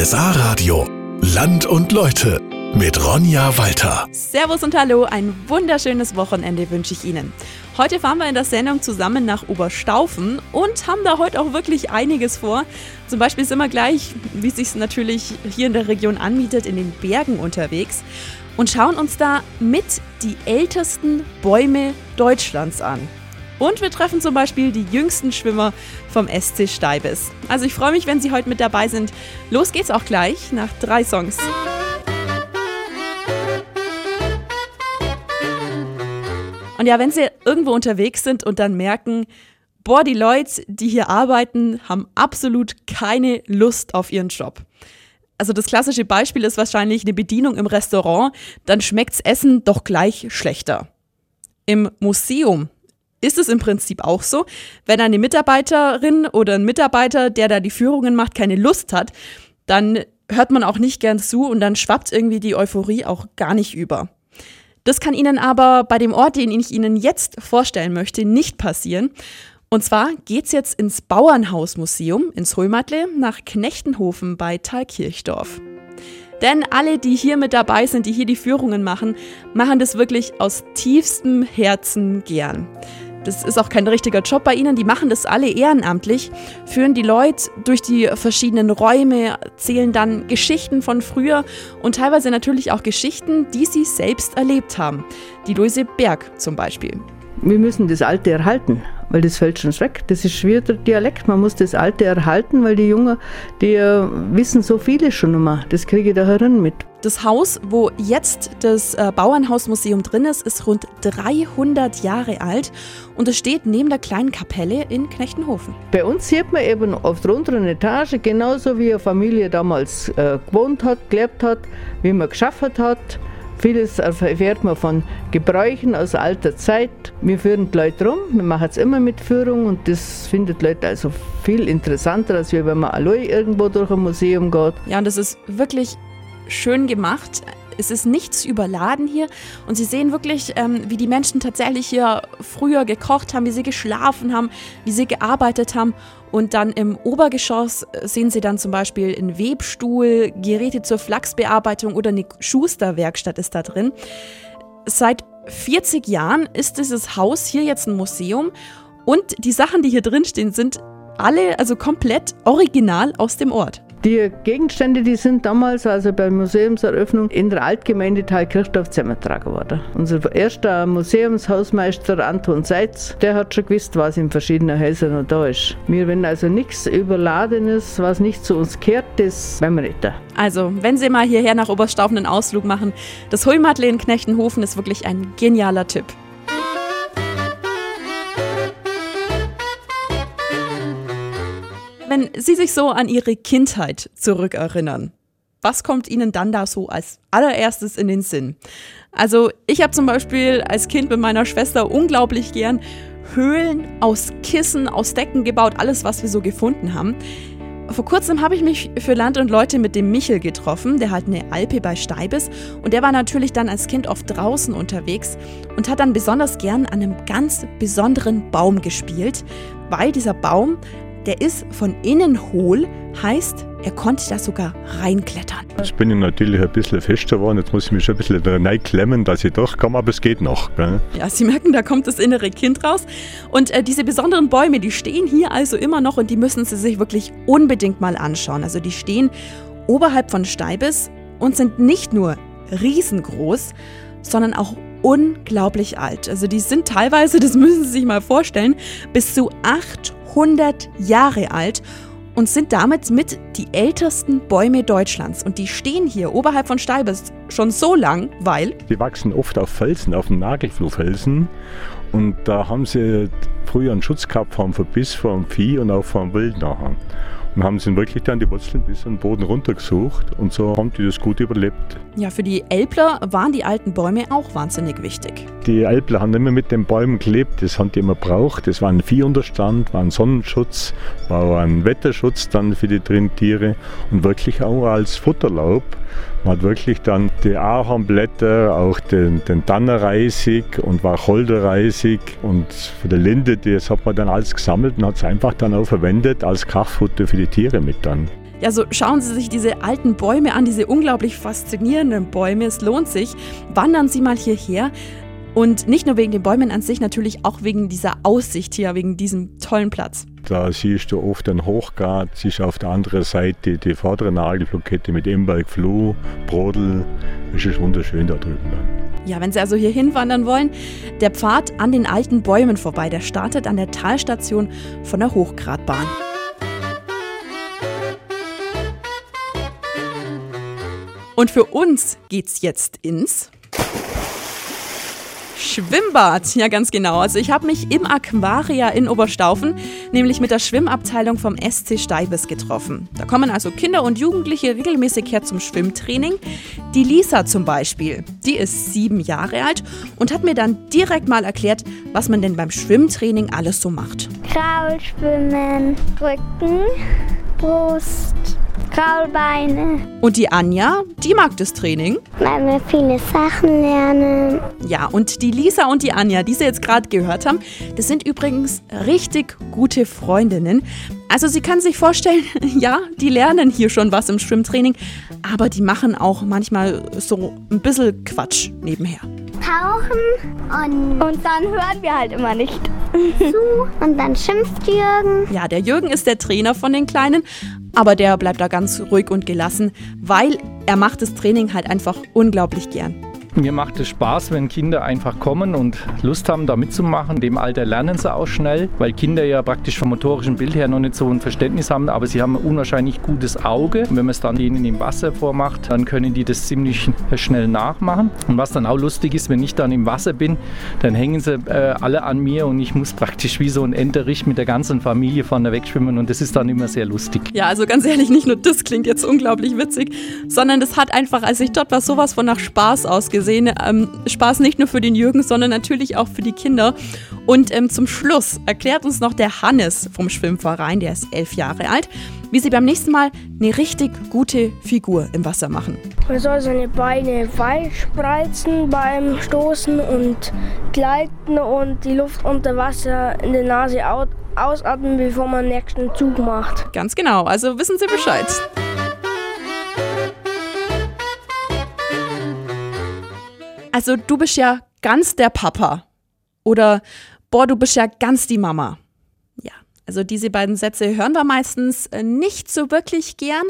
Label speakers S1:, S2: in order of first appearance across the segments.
S1: RSA Radio. Land und Leute mit Ronja Walter.
S2: Servus und Hallo, ein wunderschönes Wochenende wünsche ich Ihnen. Heute fahren wir in der Sendung zusammen nach Oberstaufen und haben da heute auch wirklich einiges vor. Zum Beispiel sind wir gleich, wie es sich natürlich hier in der Region anmietet, in den Bergen unterwegs und schauen uns da mit die ältesten Bäume Deutschlands an. Und wir treffen zum Beispiel die jüngsten Schwimmer vom SC Steibes. Also ich freue mich, wenn Sie heute mit dabei sind. Los geht's auch gleich nach drei Songs. Und ja, wenn Sie irgendwo unterwegs sind und dann merken, boah, die Leute, die hier arbeiten, haben absolut keine Lust auf ihren Job. Also das klassische Beispiel ist wahrscheinlich eine Bedienung im Restaurant, dann schmeckt's Essen doch gleich schlechter. Im Museum ist es im Prinzip auch so, wenn eine Mitarbeiterin oder ein Mitarbeiter, der da die Führungen macht, keine Lust hat, dann hört man auch nicht gern zu und dann schwappt irgendwie die Euphorie auch gar nicht über. Das kann Ihnen aber bei dem Ort, den ich Ihnen jetzt vorstellen möchte, nicht passieren. Und zwar geht's jetzt ins Bauernhausmuseum ins Römertle nach Knechtenhofen bei Thalkirchdorf. Denn alle, die hier mit dabei sind, die hier die Führungen machen, machen das wirklich aus tiefstem Herzen gern. Das ist auch kein richtiger Job bei ihnen, die machen das alle ehrenamtlich, führen die Leute durch die verschiedenen Räume, erzählen dann Geschichten von früher und teilweise natürlich auch Geschichten, die sie selbst erlebt haben. Die Luise Berg zum Beispiel.
S3: Wir müssen das Alte erhalten weil das fällt schon weg. Das ist schwer der Dialekt. Man muss das Alte erhalten, weil die Jungen, die wissen so viele schon immer. Das kriege ich da herin mit.
S2: Das Haus, wo jetzt das äh, Bauernhausmuseum drin ist, ist rund 300 Jahre alt und es steht neben der kleinen Kapelle in Knechtenhofen.
S3: Bei uns sieht man eben auf der unteren Etage, genauso wie eine Familie damals äh, gewohnt hat, gelebt hat, wie man geschafft hat Vieles erfährt man von Gebräuchen aus alter Zeit. Wir führen die Leute rum, wir machen es immer mit Führung und das findet Leute also viel interessanter, als wenn man allein irgendwo durch ein Museum geht.
S2: Ja, und das ist wirklich schön gemacht. Es ist nichts überladen hier und Sie sehen wirklich, ähm, wie die Menschen tatsächlich hier früher gekocht haben, wie sie geschlafen haben, wie sie gearbeitet haben. Und dann im Obergeschoss sehen Sie dann zum Beispiel einen Webstuhl, Geräte zur Flachsbearbeitung oder eine Schusterwerkstatt ist da drin. Seit 40 Jahren ist dieses Haus hier jetzt ein Museum und die Sachen, die hier drin stehen, sind alle also komplett original aus dem Ort.
S3: Die Gegenstände, die sind damals, also bei Museumseröffnung, in der Altgemeinde Thalkirchdorf zusammengetragen worden. Unser erster Museumshausmeister Anton Seitz, der hat schon gewusst, was in verschiedenen Häusern noch da ist. Wir wenn also nichts Überladenes, was nicht zu uns kehrt, das wollen wir nicht.
S2: Also, wenn Sie mal hierher nach Oberstaufen einen Ausflug machen, das Hulmadle in Knechtenhofen ist wirklich ein genialer Tipp. Wenn Sie sich so an Ihre Kindheit zurückerinnern, was kommt Ihnen dann da so als allererstes in den Sinn? Also ich habe zum Beispiel als Kind mit meiner Schwester unglaublich gern Höhlen aus Kissen, aus Decken gebaut, alles, was wir so gefunden haben. Vor kurzem habe ich mich für Land und Leute mit dem Michel getroffen, der halt eine Alpe bei Steibes und der war natürlich dann als Kind oft draußen unterwegs und hat dann besonders gern an einem ganz besonderen Baum gespielt, weil dieser Baum der ist von innen hohl, heißt, er konnte da sogar reinklettern.
S4: Jetzt bin ich natürlich ein bisschen fester geworden. Jetzt muss ich mich schon ein bisschen reinklemmen, dass ich durchkomme, aber es geht noch. Gell?
S2: Ja, Sie merken, da kommt das innere Kind raus. Und äh, diese besonderen Bäume, die stehen hier also immer noch und die müssen Sie sich wirklich unbedingt mal anschauen. Also die stehen oberhalb von Steibes und sind nicht nur riesengroß, sondern auch unglaublich alt. Also die sind teilweise, das müssen Sie sich mal vorstellen, bis zu 800 Jahre alt und sind damit mit die ältesten Bäume Deutschlands. Und die stehen hier oberhalb von Steibes schon so lang, weil...
S4: Die wachsen oft auf Felsen, auf dem Nagelfluhfelsen. Und da haben sie früher einen Schutz gehabt vom Verbiss vom Vieh und auch vom Wild nachher. Und haben sie wirklich dann die Wurzeln bis an den Boden runtergesucht und so haben die das gut überlebt.
S2: Ja, für die Elbler waren die alten Bäume auch wahnsinnig wichtig.
S4: Die Elbler haben immer mit den Bäumen gelebt, das haben die immer braucht. Das war ein Viehunterstand, war ein Sonnenschutz, war ein Wetterschutz dann für die Tiere und wirklich auch als Futterlaub. Man hat wirklich dann die Ahornblätter, auch den, den Tannerreisig und Wacholderreisig und für die Linde, das hat man dann alles gesammelt und hat es einfach dann auch verwendet als Kraftfutter für die Tiere mit dann.
S2: Ja, so schauen Sie sich diese alten Bäume an, diese unglaublich faszinierenden Bäume. Es lohnt sich. Wandern Sie mal hierher. Und nicht nur wegen den Bäumen an sich, natürlich auch wegen dieser Aussicht hier, wegen diesem tollen Platz.
S4: Da siehst du oft einen Hochgrad, siehst auf der anderen Seite die vordere Nagelblockette mit Emberg, Floh, Brodel. Es ist wunderschön da drüben.
S2: Ja, wenn Sie also hier hinwandern wollen, der Pfad an den alten Bäumen vorbei, der startet an der Talstation von der Hochgradbahn. Und für uns geht's jetzt ins Schwimmbad. Ja, ganz genau. Also ich habe mich im Aquaria in Oberstaufen, nämlich mit der Schwimmabteilung vom SC Steibes getroffen. Da kommen also Kinder und Jugendliche regelmäßig her zum Schwimmtraining. Die Lisa zum Beispiel, die ist sieben Jahre alt und hat mir dann direkt mal erklärt, was man denn beim Schwimmtraining alles so macht.
S5: Kraulschwimmen, Rücken, Brust, Kraulbeine.
S2: Und die Anja, die mag das Training.
S5: Weil wir viele Sachen lernen.
S2: Ja, und die Lisa und die Anja, die Sie jetzt gerade gehört haben, das sind übrigens richtig gute Freundinnen. Also sie kann sich vorstellen, ja, die lernen hier schon was im Schwimmtraining, aber die machen auch manchmal so ein bisschen Quatsch nebenher.
S5: Tauchen und,
S6: Und dann hören wir halt immer nicht.
S5: zu und dann schimpft Jürgen.
S2: Ja, der Jürgen ist der Trainer von den Kleinen, aber der bleibt da ganz ruhig und gelassen, weil er macht das Training halt einfach unglaublich gern.
S7: Mir macht es Spaß, wenn Kinder einfach kommen und Lust haben, da mitzumachen. Dem Alter lernen sie auch schnell, weil Kinder ja praktisch vom motorischen Bild her noch nicht so ein Verständnis haben, aber sie haben ein unwahrscheinlich gutes Auge. Und wenn man es dann denen im Wasser vormacht, dann können die das ziemlich schnell nachmachen. Und was dann auch lustig ist, wenn ich dann im Wasser bin, dann hängen sie äh, alle an mir und ich muss praktisch wie so ein Enterich mit der ganzen Familie vorne wegschwimmen und das ist dann immer sehr lustig.
S2: Ja, also ganz ehrlich, nicht nur das klingt jetzt unglaublich witzig, sondern das hat einfach, als ich dort war, sowas von nach Spaß ausgesehen. Ähm, Spaß nicht nur für den Jürgen, sondern natürlich auch für die Kinder. Und ähm, zum Schluss erklärt uns noch der Hannes vom Schwimmverein, der ist elf Jahre alt, wie sie beim nächsten Mal eine richtig gute Figur im Wasser machen.
S6: Man soll seine Beine weit spreizen beim Stoßen und gleiten und die Luft unter Wasser in der Nase au- ausatmen, bevor man den nächsten Zug macht.
S2: Ganz genau, also wissen Sie Bescheid. Also du bist ja ganz der Papa. Oder boah, du bist ja ganz die Mama. Ja, also diese beiden Sätze hören wir meistens äh, nicht so wirklich gern.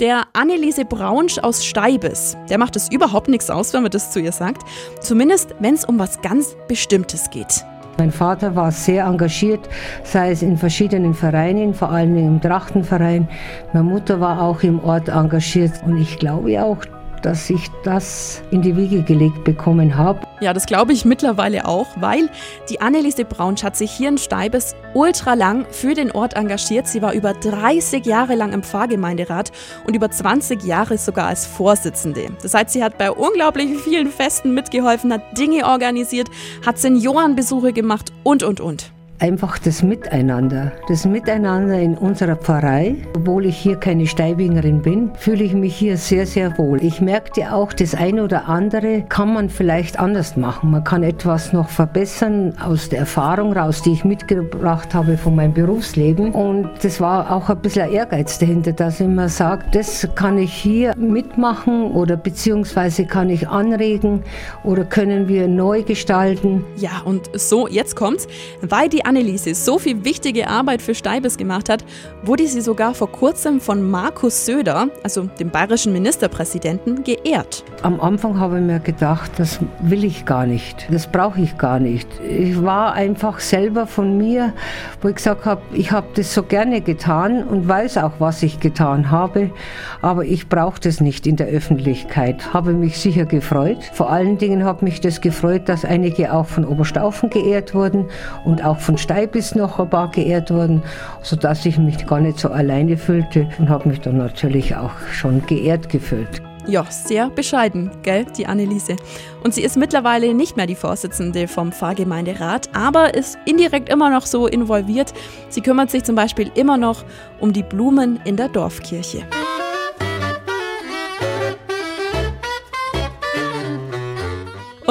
S2: Der Anneliese Braunsch aus Steibes, der macht es überhaupt nichts aus, wenn man das zu ihr sagt. Zumindest, wenn es um was ganz Bestimmtes geht.
S8: Mein Vater war sehr engagiert, sei es in verschiedenen Vereinen, vor allem im Trachtenverein. Meine Mutter war auch im Ort engagiert und ich glaube auch, dass ich das in die Wiege gelegt bekommen habe.
S2: Ja, das glaube ich mittlerweile auch, weil die Anneliese Braunsch hat sich hier in Steibes ultra lang für den Ort engagiert. Sie war über 30 Jahre lang im Pfarrgemeinderat und über 20 Jahre sogar als Vorsitzende. Das heißt, sie hat bei unglaublich vielen Festen mitgeholfen, hat Dinge organisiert, hat Seniorenbesuche gemacht und, und, und.
S8: Einfach das Miteinander, das Miteinander in unserer Pfarrei. Obwohl ich hier keine Steibingerin bin, fühle ich mich hier sehr, sehr wohl. Ich merkte auch, das eine oder andere kann man vielleicht anders machen. Man kann etwas noch verbessern aus der Erfahrung raus, die ich mitgebracht habe von meinem Berufsleben. Und das war auch ein bisschen Ehrgeiz dahinter, dass ich immer sage, das kann ich hier mitmachen oder beziehungsweise kann ich anregen oder können wir neu gestalten.
S2: Ja, und so, jetzt kommt's. Weil die Anneliese so viel wichtige Arbeit für Steibes gemacht hat, wurde sie sogar vor kurzem von Markus Söder, also dem bayerischen Ministerpräsidenten, geehrt.
S8: Am Anfang habe ich mir gedacht, das will ich gar nicht, das brauche ich gar nicht. Ich war einfach selber von mir, wo ich gesagt habe, ich habe das so gerne getan und weiß auch, was ich getan habe, aber ich brauche das nicht in der Öffentlichkeit. Habe mich sicher gefreut. Vor allen Dingen hat mich das gefreut, dass einige auch von Oberstaufen geehrt wurden und auch von Steibis noch ein paar geehrt wurden, sodass ich mich gar nicht so alleine fühlte und habe mich dann natürlich auch schon geehrt gefühlt.
S2: Ja, sehr bescheiden, gell, die Anneliese. Und sie ist mittlerweile nicht mehr die Vorsitzende vom Pfarrgemeinderat, aber ist indirekt immer noch so involviert. Sie kümmert sich zum Beispiel immer noch um die Blumen in der Dorfkirche.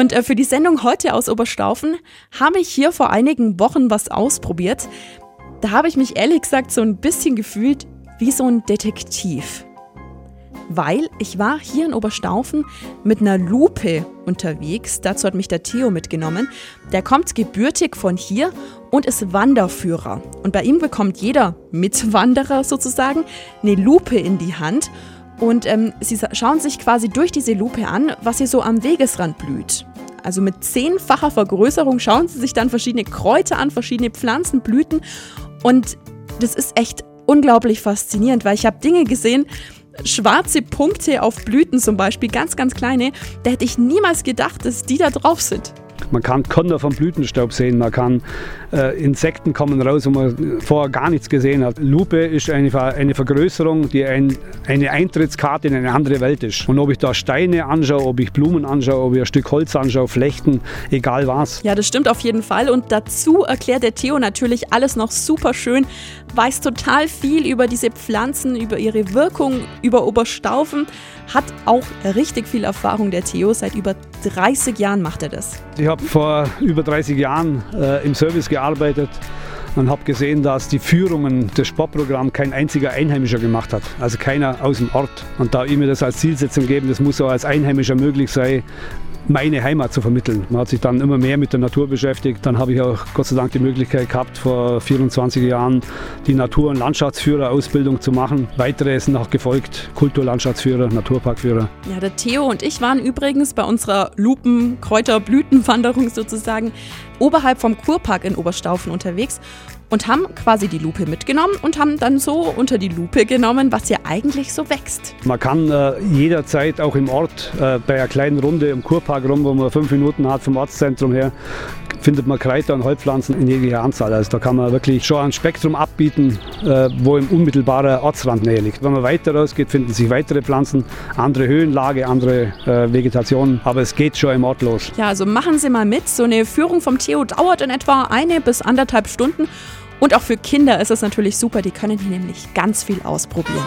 S2: Und äh, für die Sendung heute aus Oberstaufen habe ich hier vor einigen Wochen was ausprobiert. Da habe ich mich ehrlich gesagt so ein bisschen gefühlt wie so ein Detektiv. Weil ich war hier in Oberstaufen mit einer Lupe unterwegs. Dazu hat mich der Theo mitgenommen. Der kommt gebürtig von hier und ist Wanderführer. Und bei ihm bekommt jeder Mitwanderer sozusagen eine Lupe in die Hand. Und ähm, sie schauen sich quasi durch diese Lupe an, was hier so am Wegesrand blüht. Also mit zehnfacher Vergrößerung schauen sie sich dann verschiedene Kräuter an, verschiedene Pflanzen, Blüten. Und das ist echt unglaublich faszinierend, weil ich habe Dinge gesehen, schwarze Punkte auf Blüten zum Beispiel, ganz, ganz kleine, da hätte ich niemals gedacht, dass die da drauf sind.
S9: Man kann Konter vom Blütenstaub sehen, man kann äh, Insekten kommen raus, wo man vorher gar nichts gesehen hat. Lupe ist eine, eine Vergrößerung, die ein, eine Eintrittskarte in eine andere Welt ist. Und ob ich da Steine anschaue, ob ich Blumen anschaue, ob ich ein Stück Holz anschaue, Flechten, egal was.
S2: Ja, das stimmt auf jeden Fall. Und dazu erklärt der Theo natürlich alles noch super schön, weiß total viel über diese Pflanzen, über ihre Wirkung, über Oberstaufen, hat auch richtig viel Erfahrung, der Theo. Seit über 30 Jahren macht er das.
S9: Ich habe vor über 30 Jahren äh, im Service gearbeitet und habe gesehen, dass die Führungen des Sportprogramms kein einziger Einheimischer gemacht hat, also keiner aus dem Ort. Und da ich mir das als Zielsetzung geben, das muss auch als Einheimischer möglich sein, meine Heimat zu vermitteln. Man hat sich dann immer mehr mit der Natur beschäftigt. Dann habe ich auch Gott sei Dank die Möglichkeit gehabt, vor 24 Jahren die Natur- und Landschaftsführer-Ausbildung zu machen. Weitere sind auch gefolgt, Kulturlandschaftsführer, Naturparkführer.
S2: Ja, der Theo und ich waren übrigens bei unserer Lupen-Kräuter-Blütenwanderung sozusagen oberhalb vom Kurpark in Oberstaufen unterwegs und haben quasi die Lupe mitgenommen und haben dann so unter die Lupe genommen, was hier eigentlich so wächst.
S9: Man kann äh, jederzeit auch im Ort äh, bei einer kleinen Runde im Kurpark rum, wo man fünf Minuten hat vom Ortszentrum her, findet man Kräuter und Heilpflanzen in jeglicher Anzahl. Also da kann man wirklich schon ein Spektrum abbieten, äh, wo im unmittelbarer Ortsrand näher liegt. Wenn man weiter rausgeht, finden sich weitere Pflanzen, andere Höhenlage, andere äh, Vegetation, aber es geht schon im Ort los.
S2: Ja, also machen Sie mal mit. So eine Führung vom Theo dauert in etwa eine bis anderthalb Stunden und auch für Kinder ist es natürlich super, die können hier nämlich ganz viel ausprobieren.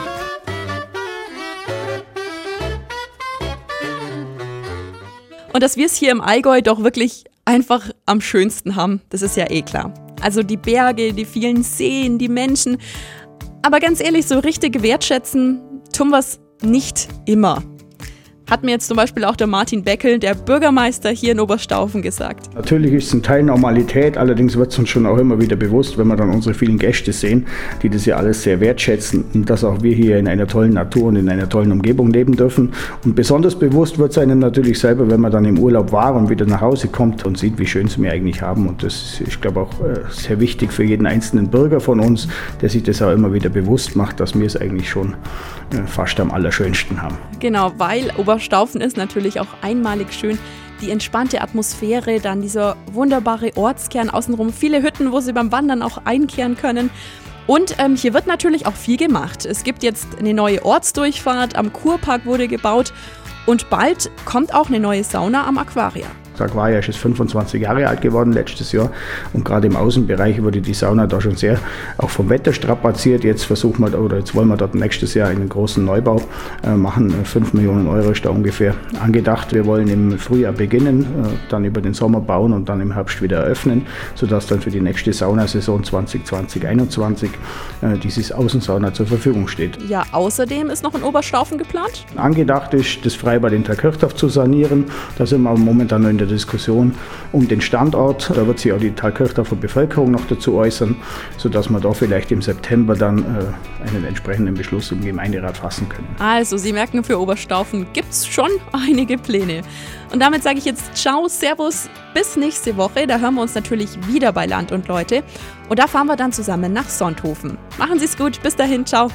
S2: Und dass wir es hier im Allgäu doch wirklich einfach am schönsten haben, das ist ja eh klar. Also die Berge, die vielen Seen, die Menschen. Aber ganz ehrlich, so richtig wertschätzen tun wir es nicht immer. Hat mir jetzt zum Beispiel auch der Martin Beckel, der Bürgermeister hier in Oberstaufen, gesagt.
S10: Natürlich ist es ein Teil Normalität, allerdings wird es uns schon auch immer wieder bewusst, wenn wir dann unsere vielen Gäste sehen, die das ja alles sehr wertschätzen und dass auch wir hier in einer tollen Natur und in einer tollen Umgebung leben dürfen. Und besonders bewusst wird es einem natürlich selber, wenn man dann im Urlaub war und wieder nach Hause kommt und sieht, wie schön es wir eigentlich haben. Und das ist, ich glaube, auch äh, sehr wichtig für jeden einzelnen Bürger von uns, der sich das auch immer wieder bewusst macht, dass wir es eigentlich schon äh, fast am allerschönsten haben.
S2: Genau, weil Ober Oberstaufen ist natürlich auch einmalig schön. Die entspannte Atmosphäre, dann dieser wunderbare Ortskern außenrum, viele Hütten, wo sie beim Wandern auch einkehren können. Und ähm, hier wird natürlich auch viel gemacht. Es gibt jetzt eine neue Ortsdurchfahrt, am Kurpark wurde gebaut und bald kommt auch eine neue Sauna am Aquaria.
S10: Das Aquaria ist 25 Jahre alt geworden letztes Jahr und gerade im Außenbereich wurde die Sauna da schon sehr auch vom Wetter strapaziert. Jetzt versuchen wir oder jetzt wollen wir dort nächstes Jahr einen großen Neubau äh, machen. 5 Millionen Euro ist da ungefähr angedacht. Wir wollen im Frühjahr beginnen, äh, dann über den Sommer bauen und dann im Herbst wieder eröffnen, sodass dann für die nächste Saunasaison 2020-21 äh, dieses Außensauna zur Verfügung steht.
S2: Ja, außerdem ist noch ein Oberstaufen geplant?
S10: Angedacht ist, das Freibad in Thalkirchdorf zu sanieren. Da sind wir momentan noch in der der Diskussion um den Standort. Da wird sich auch die Thalkirchdorfer Bevölkerung noch dazu äußern, sodass wir da vielleicht im September dann äh, einen entsprechenden Beschluss im Gemeinderat fassen können.
S2: Also, Sie merken, für Oberstaufen gibt es schon einige Pläne. Und damit sage ich jetzt Ciao, Servus, bis nächste Woche. Da hören wir uns natürlich wieder bei Land und Leute. Und da fahren wir dann zusammen nach Sonthofen. Machen Sie es gut, bis dahin, ciao.